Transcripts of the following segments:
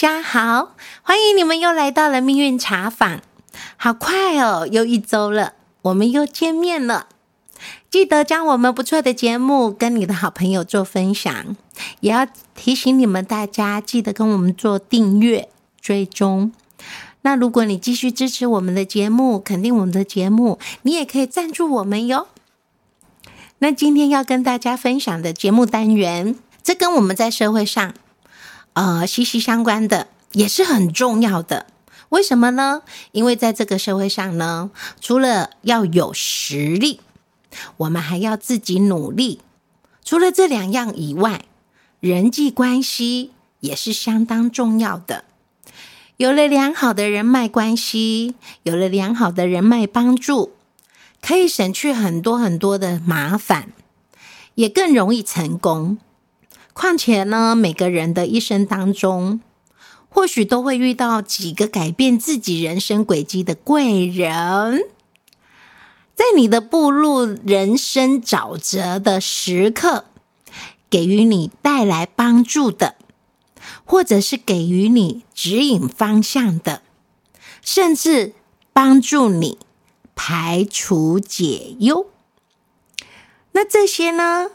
家好，欢迎你们又来到了命运茶坊。好快哦，又一周了，我们又见面了。记得将我们不错的节目跟你的好朋友做分享，也要提醒你们大家记得跟我们做订阅追踪。那如果你继续支持我们的节目，肯定我们的节目，你也可以赞助我们哟。那今天要跟大家分享的节目单元，这跟我们在社会上呃息息相关的，也是很重要的。为什么呢？因为在这个社会上呢，除了要有实力，我们还要自己努力。除了这两样以外，人际关系也是相当重要的。有了良好的人脉关系，有了良好的人脉帮助，可以省去很多很多的麻烦，也更容易成功。况且呢，每个人的一生当中，或许都会遇到几个改变自己人生轨迹的贵人，在你的步入人生沼泽的时刻，给予你带来帮助的。或者是给予你指引方向的，甚至帮助你排除解忧。那这些呢，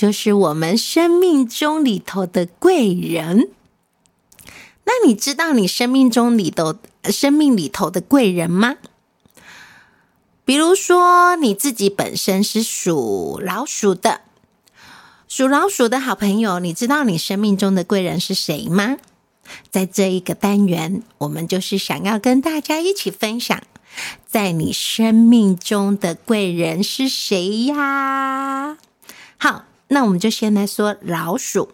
就是我们生命中里头的贵人。那你知道你生命中里头、生命里头的贵人吗？比如说你自己本身是属老鼠的。属老鼠的好朋友，你知道你生命中的贵人是谁吗？在这一个单元，我们就是想要跟大家一起分享，在你生命中的贵人是谁呀？好，那我们就先来说老鼠。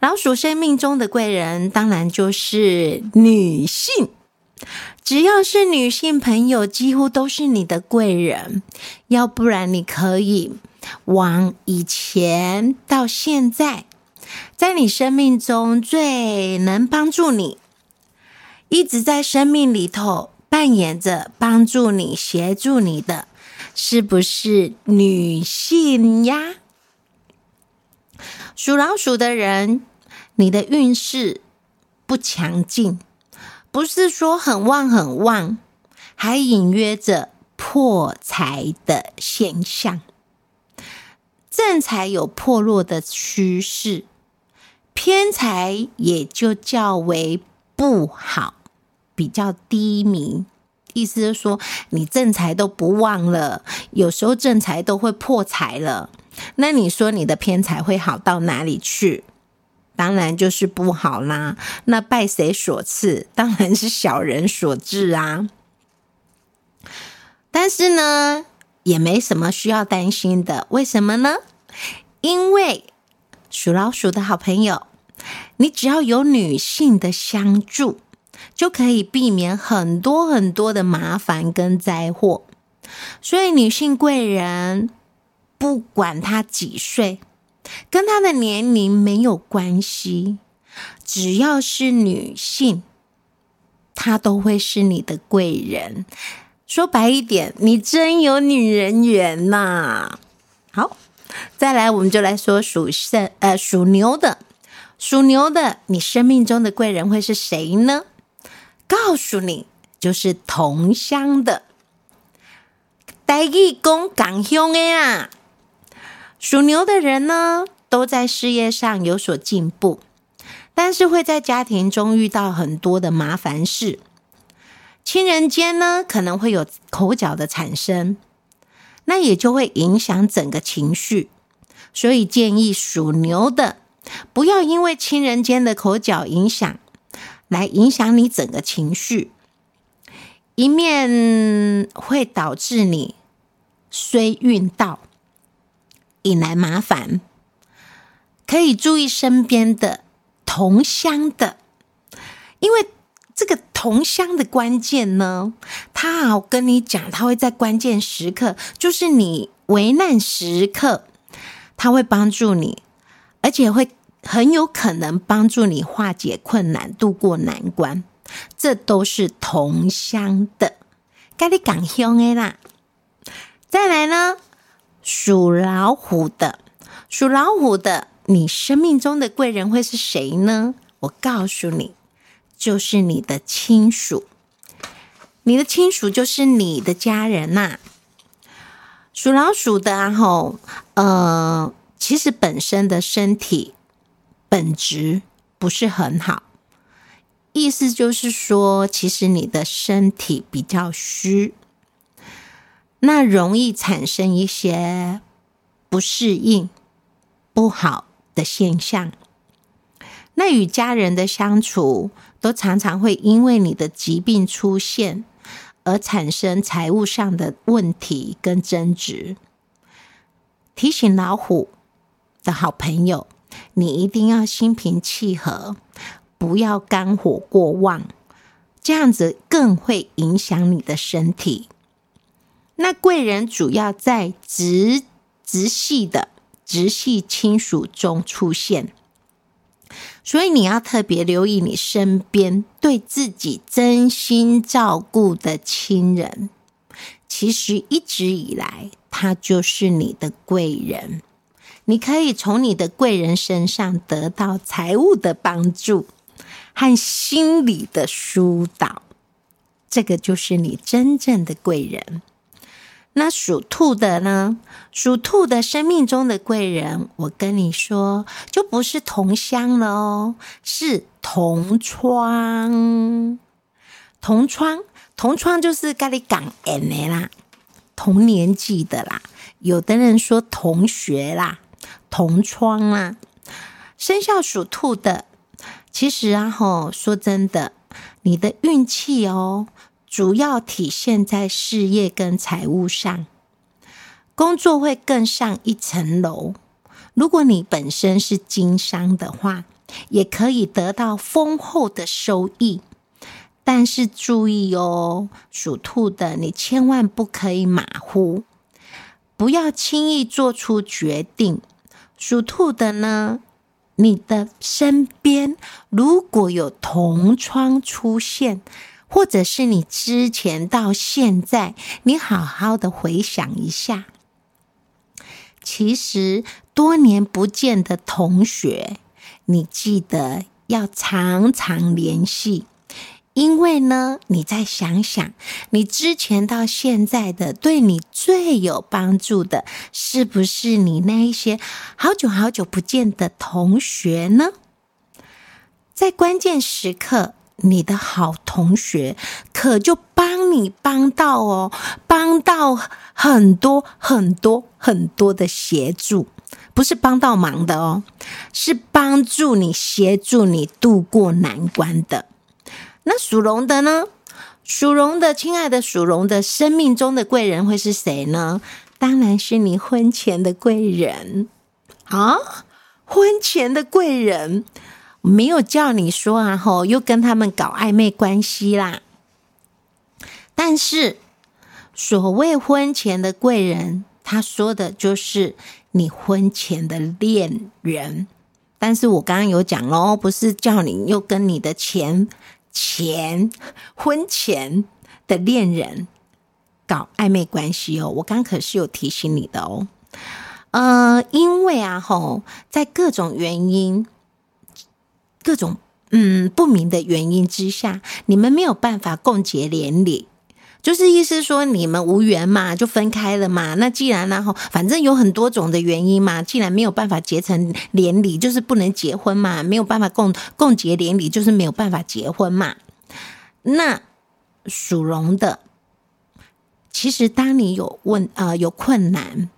老鼠生命中的贵人，当然就是女性。只要是女性朋友，几乎都是你的贵人。要不然，你可以。往以前到现在，在你生命中最能帮助你，一直在生命里头扮演着帮助你、协助你的，是不是女性呀？属老鼠的人，你的运势不强劲，不是说很旺很旺，还隐约着破财的现象。正财有破落的趋势，偏财也就较为不好，比较低迷。意思是说，你正财都不旺了，有时候正财都会破财了。那你说你的偏财会好到哪里去？当然就是不好啦。那拜谁所赐？当然是小人所致啊。但是呢？也没什么需要担心的，为什么呢？因为属老鼠的好朋友，你只要有女性的相助，就可以避免很多很多的麻烦跟灾祸。所以，女性贵人不管他几岁，跟他的年龄没有关系，只要是女性，她都会是你的贵人。说白一点，你真有女人缘呐！好，再来，我们就来说属肾呃属牛的，属牛的，你生命中的贵人会是谁呢？告诉你，就是同乡的，台义公港兄的啊。属牛的人呢，都在事业上有所进步，但是会在家庭中遇到很多的麻烦事。亲人间呢，可能会有口角的产生，那也就会影响整个情绪。所以建议属牛的，不要因为亲人间的口角影响，来影响你整个情绪，一面会导致你衰运到，引来麻烦。可以注意身边的同乡的，因为。这个同乡的关键呢，他好跟你讲，他会在关键时刻，就是你危难时刻，他会帮助你，而且会很有可能帮助你化解困难、度过难关。这都是同乡的，该你讲兄的啦。再来呢，属老虎的，属老虎的，你生命中的贵人会是谁呢？我告诉你。就是你的亲属，你的亲属就是你的家人呐。属老鼠的啊，吼，呃，其实本身的身体本质不是很好，意思就是说，其实你的身体比较虚，那容易产生一些不适应、不好的现象。那与家人的相处，都常常会因为你的疾病出现。而产生财务上的问题跟争执，提醒老虎的好朋友，你一定要心平气和，不要肝火过旺，这样子更会影响你的身体。那贵人主要在直直系的直系亲属中出现。所以你要特别留意你身边对自己真心照顾的亲人，其实一直以来他就是你的贵人。你可以从你的贵人身上得到财务的帮助和心理的疏导，这个就是你真正的贵人。那属兔的呢？属兔的生命中的贵人，我跟你说，就不是同乡了哦，是同窗。同窗，同窗就是跟你讲恩的啦，同年纪的啦。有的人说同学啦，同窗啦。生肖属兔的，其实啊，吼，说真的，你的运气哦。主要体现在事业跟财务上，工作会更上一层楼。如果你本身是经商的话，也可以得到丰厚的收益。但是注意哦，属兔的你千万不可以马虎，不要轻易做出决定。属兔的呢，你的身边如果有同窗出现。或者是你之前到现在，你好好的回想一下，其实多年不见的同学，你记得要常常联系，因为呢，你再想想，你之前到现在的对你最有帮助的，是不是你那一些好久好久不见的同学呢？在关键时刻。你的好同学可就帮你帮到哦，帮到很多很多很多的协助，不是帮到忙的哦，是帮助你协助你度过难关的。那属龙的呢？属龙的，亲爱的属龙的，生命中的贵人会是谁呢？当然是你婚前的贵人啊，婚前的贵人。没有叫你说啊，吼，又跟他们搞暧昧关系啦。但是所谓婚前的贵人，他说的就是你婚前的恋人。但是我刚刚有讲喽，不是叫你又跟你的前前婚前的恋人搞暧昧关系哦。我刚可是有提醒你的哦。呃，因为啊，吼，在各种原因。各种嗯不明的原因之下，你们没有办法共结连理，就是意思说你们无缘嘛，就分开了嘛。那既然然后反正有很多种的原因嘛，既然没有办法结成连理，就是不能结婚嘛，没有办法共共结连理，就是没有办法结婚嘛。那属龙的，其实当你有问呃有困难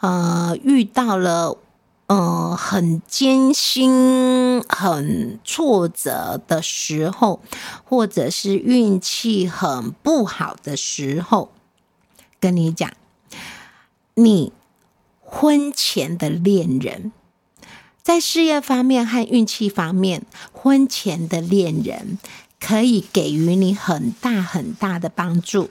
呃遇到了。嗯，很艰辛、很挫折的时候，或者是运气很不好的时候，跟你讲，你婚前的恋人，在事业方面和运气方面，婚前的恋人可以给予你很大很大的帮助。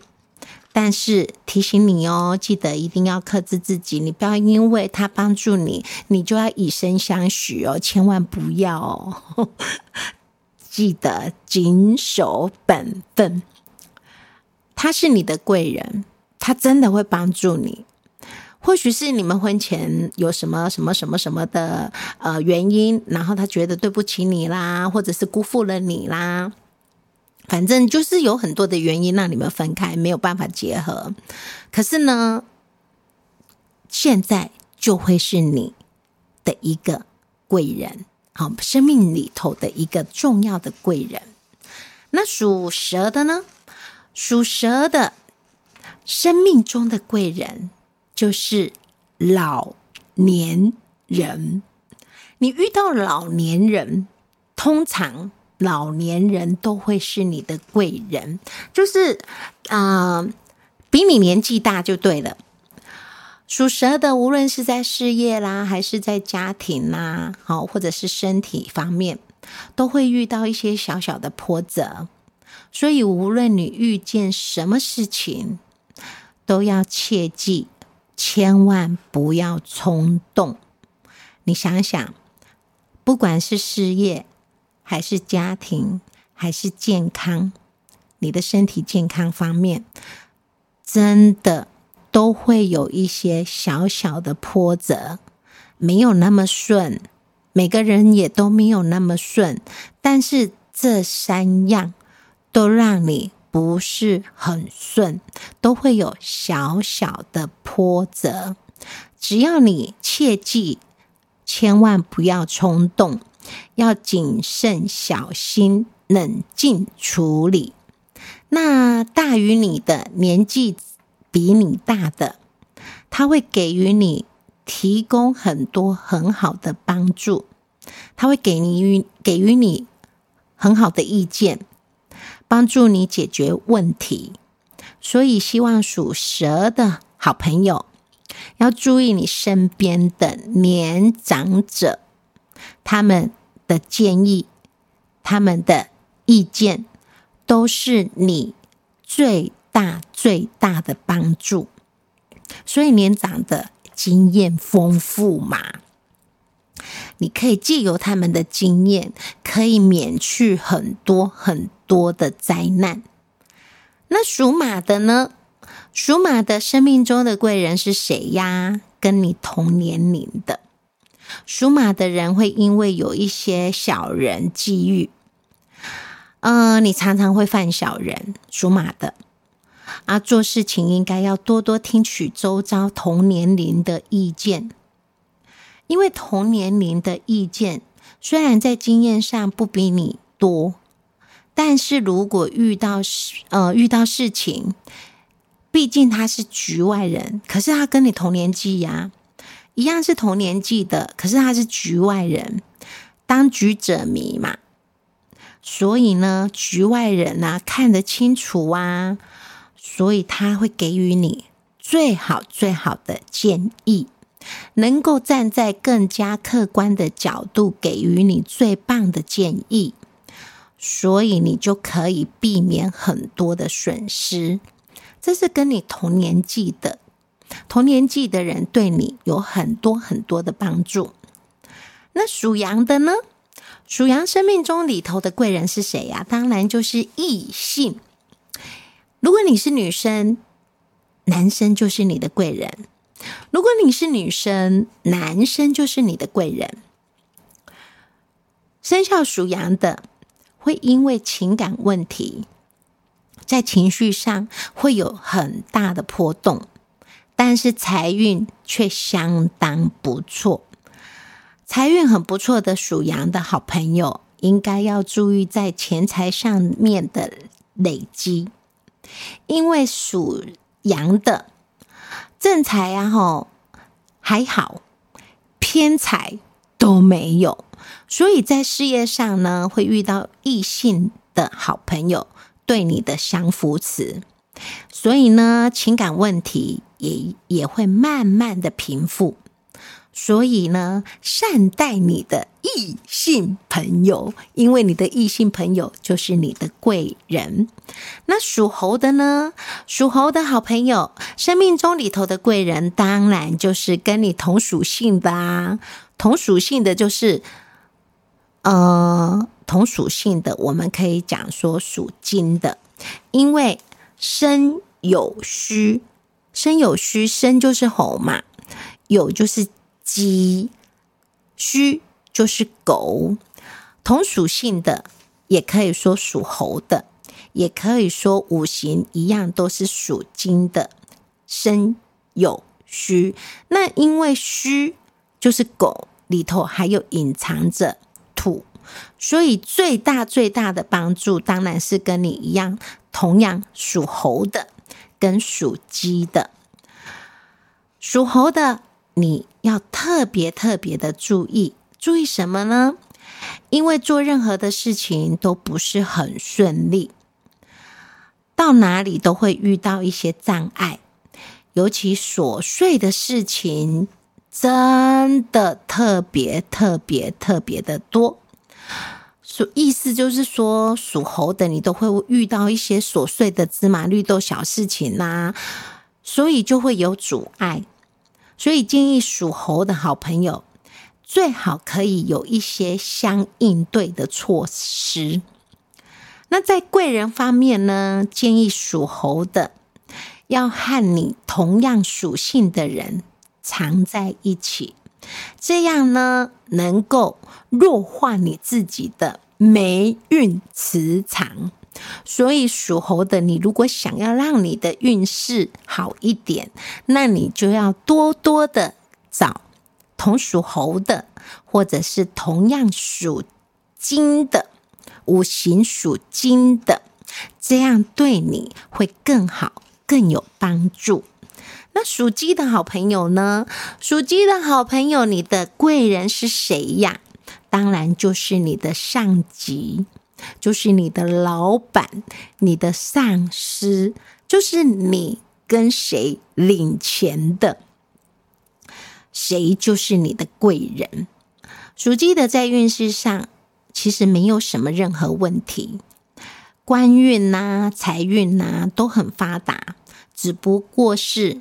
但是提醒你哦，记得一定要克制自己，你不要因为他帮助你，你就要以身相许哦，千万不要哦！记得谨守本分。他是你的贵人，他真的会帮助你。或许是你们婚前有什么什么什么什么的呃原因，然后他觉得对不起你啦，或者是辜负了你啦。反正就是有很多的原因让你们分开，没有办法结合。可是呢，现在就会是你的一个贵人，好，生命里头的一个重要的贵人。那属蛇的呢？属蛇的生命中的贵人就是老年人。你遇到老年人，通常。老年人都会是你的贵人，就是啊，比你年纪大就对了。属蛇的，无论是在事业啦，还是在家庭啦，好，或者是身体方面，都会遇到一些小小的波折。所以，无论你遇见什么事情，都要切记，千万不要冲动。你想想，不管是事业。还是家庭，还是健康，你的身体健康方面，真的都会有一些小小的波折，没有那么顺。每个人也都没有那么顺，但是这三样都让你不是很顺，都会有小小的波折。只要你切记，千万不要冲动。要谨慎小心，冷静处理。那大于你的年纪比你大的，他会给予你提供很多很好的帮助，他会给你给予你很好的意见，帮助你解决问题。所以，希望属蛇的好朋友要注意你身边的年长者。他们的建议，他们的意见，都是你最大最大的帮助。所以年长的经验丰富嘛，你可以借由他们的经验，可以免去很多很多的灾难。那属马的呢？属马的生命中的贵人是谁呀？跟你同年龄的。属马的人会因为有一些小人际遇，嗯，你常常会犯小人。属马的啊，做事情应该要多多听取周遭同年龄的意见，因为同年龄的意见虽然在经验上不比你多，但是如果遇到事呃遇到事情，毕竟他是局外人，可是他跟你同年纪呀。一样是同年纪的，可是他是局外人，当局者迷嘛，所以呢，局外人呢看得清楚啊，所以他会给予你最好最好的建议，能够站在更加客观的角度给予你最棒的建议，所以你就可以避免很多的损失。这是跟你同年纪的。同年纪的人对你有很多很多的帮助。那属羊的呢？属羊生命中里头的贵人是谁呀？当然就是异性。如果你是女生，男生就是你的贵人；如果你是女生，男生就是你的贵人。生肖属羊的会因为情感问题，在情绪上会有很大的波动。但是财运却相当不错，财运很不错的属羊的好朋友，应该要注意在钱财上面的累积，因为属羊的正财啊，吼还好，偏财都没有，所以在事业上呢，会遇到异性的好朋友对你的相扶持，所以呢，情感问题。也也会慢慢的平复，所以呢，善待你的异性朋友，因为你的异性朋友就是你的贵人。那属猴的呢？属猴的好朋友，生命中里头的贵人，当然就是跟你同属性的啊。同属性的就是，呃，同属性的，我们可以讲说属金的，因为生有虚。生有虚，生就是猴嘛，有就是鸡，虚就是狗，同属性的也可以说属猴的，也可以说五行一样都是属金的，生有虚。那因为虚就是狗里头还有隐藏着土，所以最大最大的帮助当然是跟你一样，同样属猴的。跟属鸡的。属猴的你要特别特别的注意，注意什么呢？因为做任何的事情都不是很顺利，到哪里都会遇到一些障碍，尤其琐碎的事情真的特别特别特别的多。属意思就是说，属猴的你都会遇到一些琐碎的芝麻绿豆小事情呐，所以就会有阻碍。所以建议属猴的好朋友。最好可以有一些相应对的措施。那在贵人方面呢，建议属猴的要和你同样属性的人常在一起，这样呢能够弱化你自己的霉运磁场。所以属猴的你，如果想要让你的运势好一点，那你就要多多的找。同属猴的，或者是同样属金的，五行属金的，这样对你会更好，更有帮助。那属鸡的好朋友呢？属鸡的好朋友，你的贵人是谁呀？当然就是你的上级，就是你的老板，你的上司，就是你跟谁领钱的。谁就是你的贵人？属鸡的在运势上其实没有什么任何问题，官运呐、财运呐都很发达，只不过是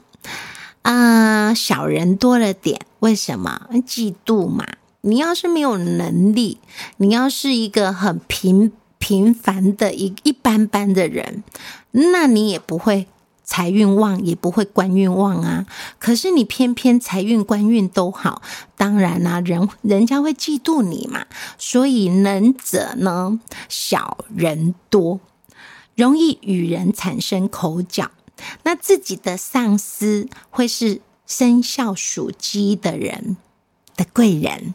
啊小人多了点。为什么？嫉妒嘛。你要是没有能力，你要是一个很平平凡的一一般般的人，那你也不会。财运旺也不会官运旺啊，可是你偏偏财运官运都好，当然啦，人人家会嫉妒你嘛。所以能者呢，小人多，容易与人产生口角。那自己的上司会是生肖属鸡的人的贵人，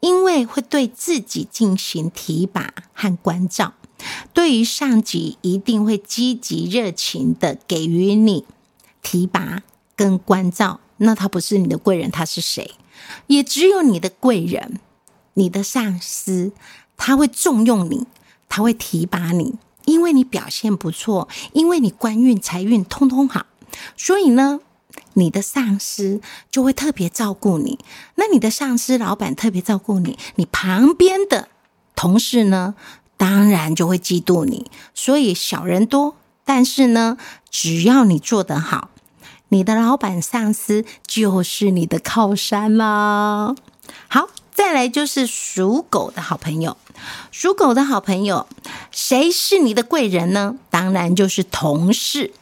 因为会对自己进行提拔和关照。对于上级，一定会积极热情的给予你提拔跟关照。那他不是你的贵人，他是谁？也只有你的贵人，你的上司，他会重用你，他会提拔你，因为你表现不错，因为你官运财运通通好，所以呢，你的上司就会特别照顾你。那你的上司老板特别照顾你，你旁边的同事呢？当然就会嫉妒你，所以小人多。但是呢，只要你做得好，你的老板上司就是你的靠山啦。好，再来就是属狗的好朋友。属狗的好朋友，谁是你的贵人呢？当然就是同事，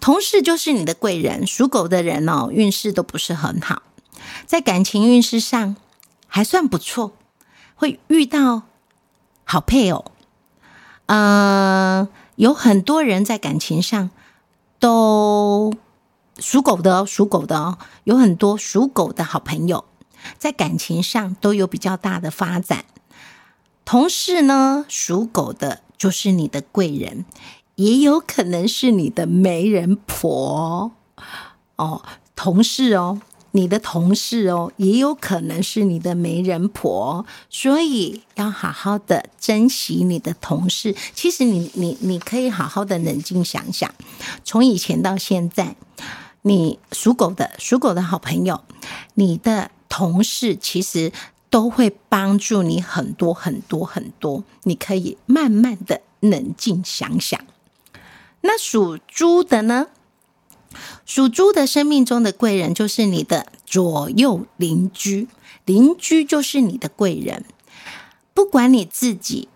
同事就是你的贵人。属狗的人哦，运势都不是很好，在感情运势上还算不错，会遇到好配偶。嗯，有很多人在感情上都属狗的，属狗的哦，有很多属狗的好朋友在感情上都有比较大的发展。同事呢，属狗的就是你的贵人，也有可能是你的媒人婆哦，同事哦。你的同事哦，也有可能是你的媒人婆，所以要好好的珍惜你的同事。其实你你你可以好好的冷静想想，从以前到现在，你属狗的属狗的好朋友，你的同事其实都会帮助你很多很多很多。你可以慢慢的冷静想想。那属猪的呢？属猪的生命中的贵人就是你的左右邻居，邻居就是你的贵人。不管你自己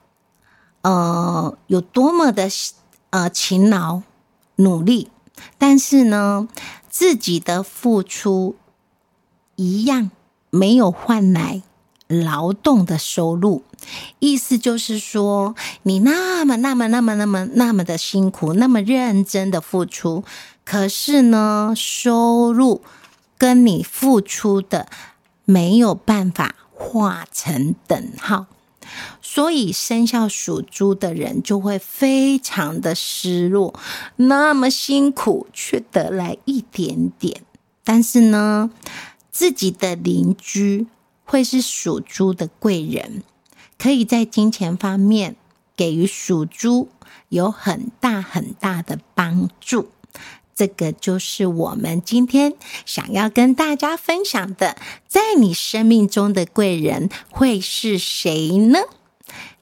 呃有多么的呃勤劳努力，但是呢，自己的付出一样没有换来劳动的收入。意思就是说，你那么、那么、那么、那么、那么的辛苦，那么认真的付出，可是呢，收入跟你付出的没有办法画成等号。所以，生肖属猪的人就会非常的失落，那么辛苦却得来一点点。但是呢，自己的邻居会是属猪的贵人，可以在金钱方面给予属猪有很大很大的帮助。这个就是我们今天想要跟大家分享的，在你生命中的贵人会是谁呢？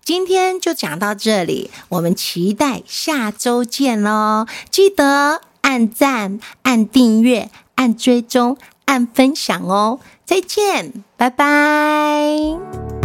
今天就讲到这里，我们期待下周见喽！记得按赞、按订阅、按追踪、按分享哦！再见，拜拜。